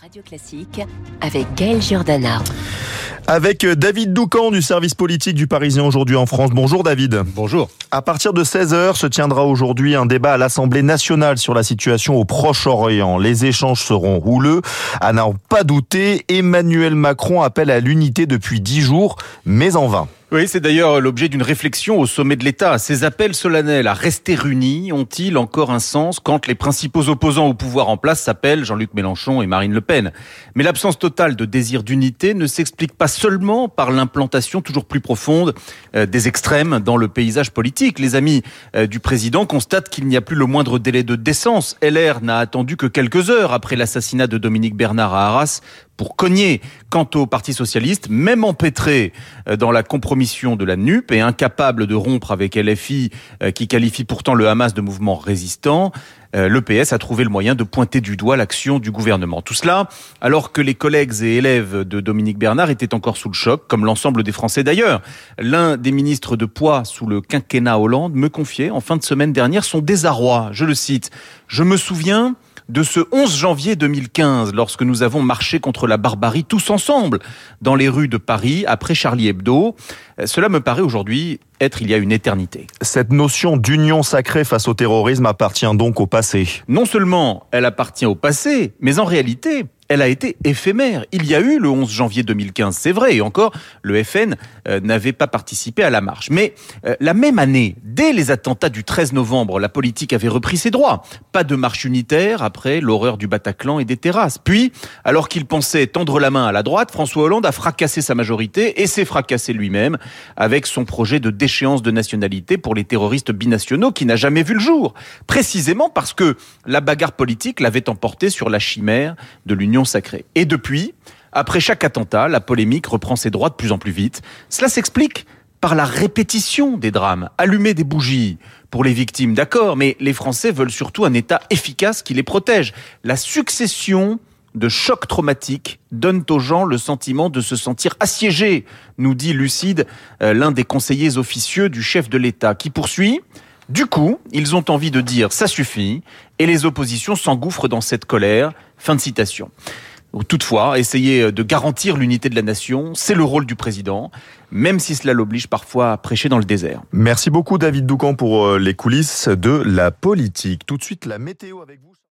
Radio Classique avec Gaël Giordana. Avec euh, David Doucan du service politique du Parisien aujourd'hui en France. Bonjour David. Bonjour. À partir de 16h se tiendra aujourd'hui un débat à l'Assemblée nationale sur la situation au Proche-Orient. Les échanges seront houleux. À n'en pas douter, Emmanuel Macron appelle à l'unité depuis 10 jours, mais en vain. Oui, c'est d'ailleurs l'objet d'une réflexion au sommet de l'État. Ces appels solennels à rester unis ont-ils encore un sens quand les principaux opposants au pouvoir en place s'appellent Jean-Luc Mélenchon et Marine Le Pen? Mais l'absence totale de désir d'unité ne s'explique pas seulement par l'implantation toujours plus profonde euh, des extrêmes dans le paysage politique. Les amis euh, du président constatent qu'il n'y a plus le moindre délai de décence. LR n'a attendu que quelques heures après l'assassinat de Dominique Bernard à Arras pour cogner. Quant au Parti socialiste, même empêtré euh, dans la compromission de la NUP et incapable de rompre avec LFI, euh, qui qualifie pourtant le Hamas de mouvement résistant, euh, le PS a trouvé le moyen de pointer du doigt l'action du gouvernement. Tout cela alors que les collègues et élèves de Dominique Bernard étaient encore sous le choc, comme l'ensemble des Français d'ailleurs. L'un des ministres de poids sous le quinquennat Hollande me confiait en fin de semaine dernière son désarroi. Je le cite. Je me souviens de ce 11 janvier 2015, lorsque nous avons marché contre la barbarie tous ensemble dans les rues de Paris après Charlie Hebdo. Euh, cela me paraît aujourd'hui être il y a une éternité. Cette notion d'union sacrée face au terrorisme appartient donc au passé. Non seulement elle appartient au passé, mais en réalité, elle a été éphémère. Il y a eu le 11 janvier 2015, c'est vrai, et encore, le FN euh, n'avait pas participé à la marche. Mais euh, la même année, dès les attentats du 13 novembre, la politique avait repris ses droits. Pas de marche unitaire après l'horreur du Bataclan et des terrasses. Puis, alors qu'il pensait tendre la main à la droite, François Hollande a fracassé sa majorité et s'est fracassé lui-même avec son projet de déchéance de nationalité pour les terroristes binationaux qui n'a jamais vu le jour. Précisément parce que la bagarre politique l'avait emporté sur la chimère de l'Union sacrée. Et depuis, après chaque attentat, la polémique reprend ses droits de plus en plus vite. Cela s'explique par la répétition des drames. Allumer des bougies pour les victimes, d'accord, mais les Français veulent surtout un État efficace qui les protège. La succession de chocs traumatiques donne aux gens le sentiment de se sentir assiégés, nous dit Lucide, euh, l'un des conseillers officieux du chef de l'État, qui poursuit du coup, ils ont envie de dire ça suffit et les oppositions s'engouffrent dans cette colère. Fin de citation. Toutefois, essayer de garantir l'unité de la nation, c'est le rôle du président, même si cela l'oblige parfois à prêcher dans le désert. Merci beaucoup David Doucan pour euh, les coulisses de la politique. Tout de suite la météo avec vous.